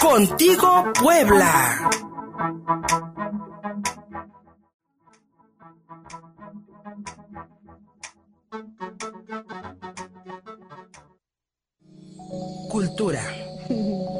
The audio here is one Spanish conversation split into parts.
Contigo Puebla. Cultura.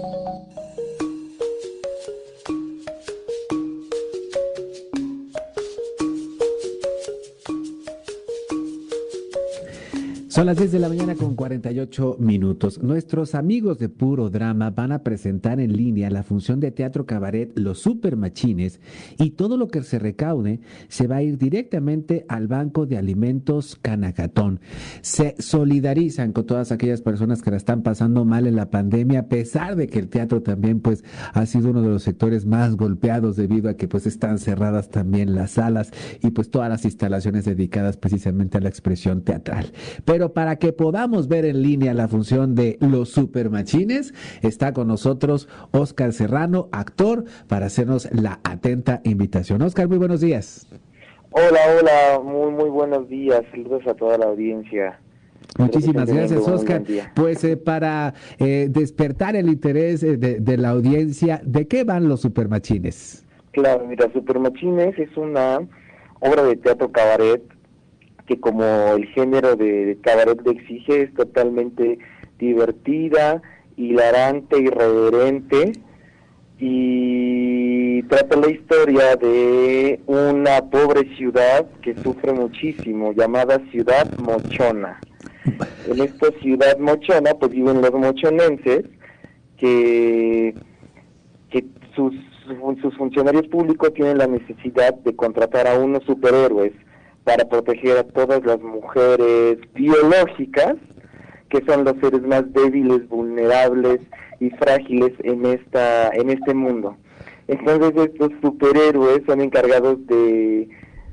Son las 10 de la mañana con 48 minutos. Nuestros amigos de Puro Drama van a presentar en línea la función de teatro cabaret Los Super Machines y todo lo que se recaude se va a ir directamente al Banco de Alimentos Canacatón. Se solidarizan con todas aquellas personas que la están pasando mal en la pandemia, a pesar de que el teatro también pues ha sido uno de los sectores más golpeados debido a que pues están cerradas también las salas y pues todas las instalaciones dedicadas precisamente a la expresión teatral. Pero para que podamos ver en línea la función de los supermachines, está con nosotros Oscar Serrano, actor, para hacernos la atenta invitación. Oscar, muy buenos días. Hola, hola, muy, muy buenos días. Saludos a toda la audiencia. Muchísimas gracias, Oscar. Pues eh, para eh, despertar el interés eh, de, de, la audiencia, ¿de qué van los supermachines? Claro, mira, Supermachines es una obra de teatro cabaret que como el género de cabaret le exige es totalmente divertida, hilarante, irreverente y trata la historia de una pobre ciudad que sufre muchísimo llamada Ciudad Mochona. En esta ciudad mochona pues viven los mochonenses que, que sus, sus funcionarios públicos tienen la necesidad de contratar a unos superhéroes para proteger a todas las mujeres biológicas, que son los seres más débiles, vulnerables y frágiles en esta en este mundo. Entonces estos superhéroes son encargados de,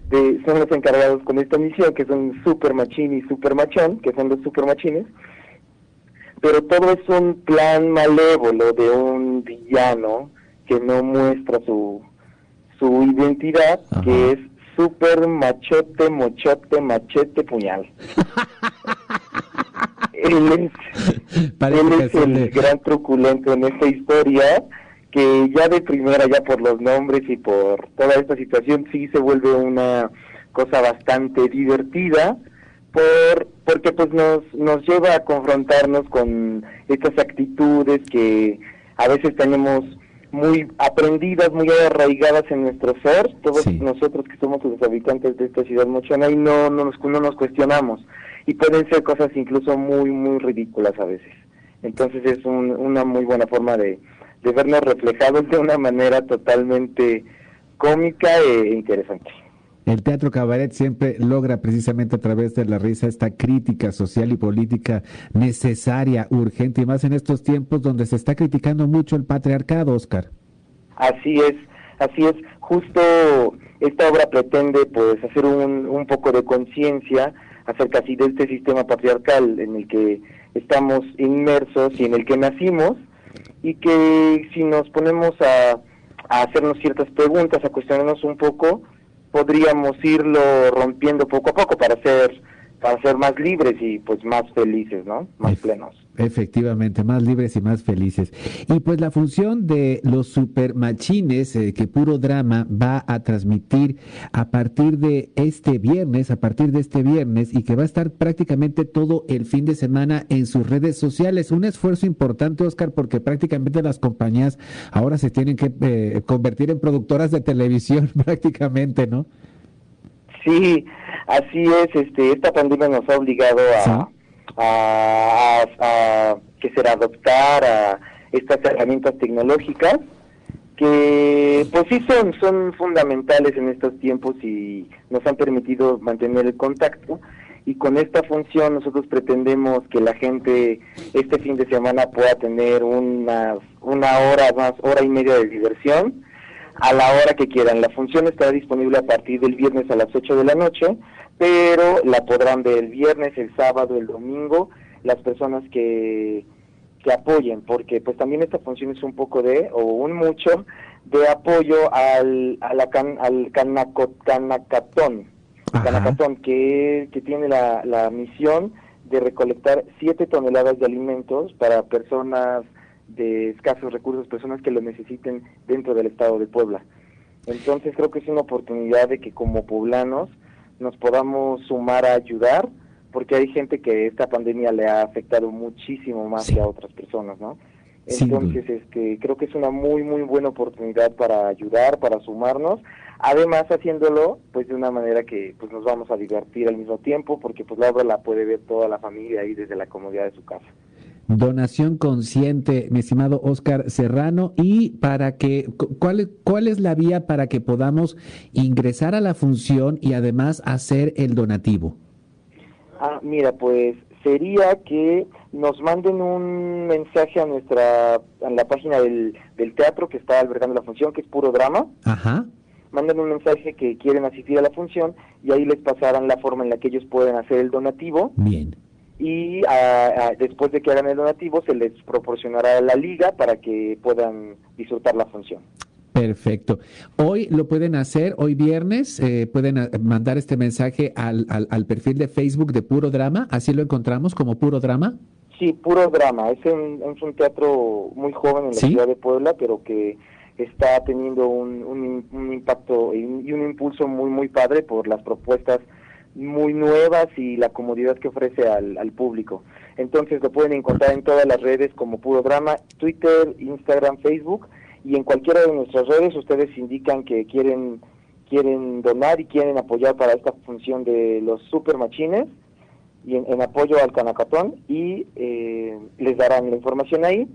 de son los encargados con esta misión, que son Super Machín y Super Machón, que son los Super Machines. Pero todo es un plan malévolo de un villano que no muestra su su identidad, Ajá. que es super machote, mochote, machete, puñal. él es, él es el de... gran truculento en esta historia que ya de primera, ya por los nombres y por toda esta situación, sí se vuelve una cosa bastante divertida, por porque pues nos, nos lleva a confrontarnos con estas actitudes que a veces tenemos muy aprendidas, muy arraigadas en nuestro ser, todos sí. nosotros que somos los habitantes de esta ciudad mochona y no, no, nos, no nos cuestionamos. Y pueden ser cosas incluso muy, muy ridículas a veces. Entonces es un, una muy buena forma de, de vernos reflejados de una manera totalmente cómica e interesante. El teatro cabaret siempre logra precisamente a través de la risa esta crítica social y política necesaria, urgente, y más en estos tiempos donde se está criticando mucho el patriarcado, Oscar. Así es, así es. Justo esta obra pretende pues hacer un, un poco de conciencia acerca así de este sistema patriarcal en el que estamos inmersos y en el que nacimos y que si nos ponemos a, a hacernos ciertas preguntas, a cuestionarnos un poco, podríamos irlo rompiendo poco a poco para ser para ser más libres y pues más felices, ¿no? Más plenos. Efectivamente, más libres y más felices. Y pues la función de los supermachines eh, que Puro Drama va a transmitir a partir de este viernes, a partir de este viernes y que va a estar prácticamente todo el fin de semana en sus redes sociales. Un esfuerzo importante, Oscar, porque prácticamente las compañías ahora se tienen que eh, convertir en productoras de televisión prácticamente, ¿no? Sí, así es. Este, esta pandemia nos ha obligado a... ¿Sí? A, a, que será adoptar a estas herramientas tecnológicas que pues sí son son fundamentales en estos tiempos y nos han permitido mantener el contacto. Y con esta función nosotros pretendemos que la gente este fin de semana pueda tener una una hora más hora y media de diversión a la hora que quieran. La función estará disponible a partir del viernes a las 8 de la noche pero la podrán ver el viernes, el sábado, el domingo, las personas que, que apoyen, porque pues también esta función es un poco de, o un mucho, de apoyo al, a la can, al canaco, canacatón, canacatón que, que tiene la, la misión de recolectar 7 toneladas de alimentos para personas de escasos recursos, personas que lo necesiten dentro del estado de Puebla. Entonces creo que es una oportunidad de que como poblanos nos podamos sumar a ayudar, porque hay gente que esta pandemia le ha afectado muchísimo más que a otras personas, ¿no? Entonces, este, creo que es una muy, muy buena oportunidad para ayudar, para sumarnos, además haciéndolo pues de una manera que pues nos vamos a divertir al mismo tiempo, porque pues la obra la puede ver toda la familia ahí desde la comodidad de su casa. Donación consciente, mi estimado Oscar Serrano, y para que, ¿cuál, ¿cuál es la vía para que podamos ingresar a la función y además hacer el donativo? Ah, mira, pues sería que nos manden un mensaje a nuestra a la página del, del teatro que está albergando la función, que es puro drama. Ajá. Manden un mensaje que quieren asistir a la función y ahí les pasarán la forma en la que ellos pueden hacer el donativo. Bien. Y después de que hagan el donativo se les proporcionará la liga para que puedan disfrutar la función. Perfecto. Hoy lo pueden hacer, hoy viernes, eh, pueden eh, mandar este mensaje al, al, perfil de Facebook de Puro Drama, así lo encontramos como Puro Drama. Sí, Puro Drama, es un, es un teatro muy joven en la ciudad de Puebla, pero que está teniendo un, un, impacto y un, impulso muy, muy padre por las propuestas muy nuevas y la comodidad que ofrece al, al público. Entonces lo pueden encontrar en todas las redes como Puro Drama, Twitter, Instagram, Facebook y en cualquiera de nuestras redes ustedes indican que quieren quieren donar y quieren apoyar para esta función de los super machines y en, apoyo al Canacatón y eh, les darán la información ahí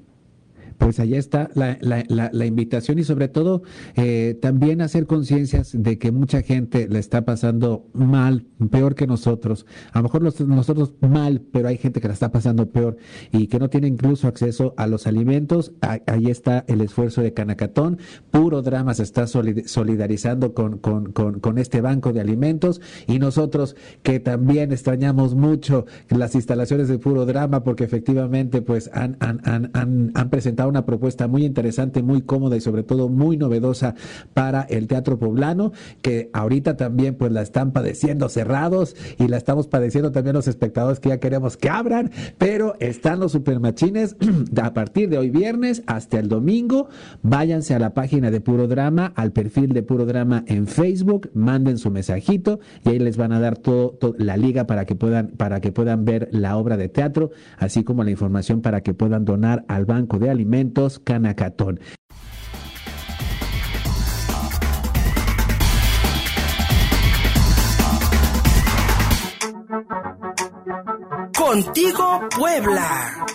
pues allá está la, la, la, invitación y sobre todo eh, también hacer conciencias de que mucha gente le está pasando mal, peor que nosotros. A lo mejor nosotros mal, pero hay gente que la está pasando peor y que no tiene incluso acceso a los alimentos. Ahí está el esfuerzo de Canacatón. Puro Drama se está solidarizando con, con, con, con este banco de alimentos y nosotros que también extrañamos mucho las instalaciones de Puro Drama porque efectivamente pues han, han, han, han presentado una propuesta muy interesante, muy cómoda y sobre todo muy novedosa para el teatro poblano, que ahorita también pues la están padeciendo cerrados y la estamos padeciendo también los espectadores que ya queremos que abran, pero están los supermachines a partir de hoy viernes hasta el domingo. Váyanse a la página de Puro Drama, al perfil de Puro Drama en Facebook, manden su mensajito y ahí les van a dar todo, la liga para que puedan para que puedan ver la obra de teatro, así como la información para que puedan donar al banco de alimentos Canacatón. Contigo Puebla.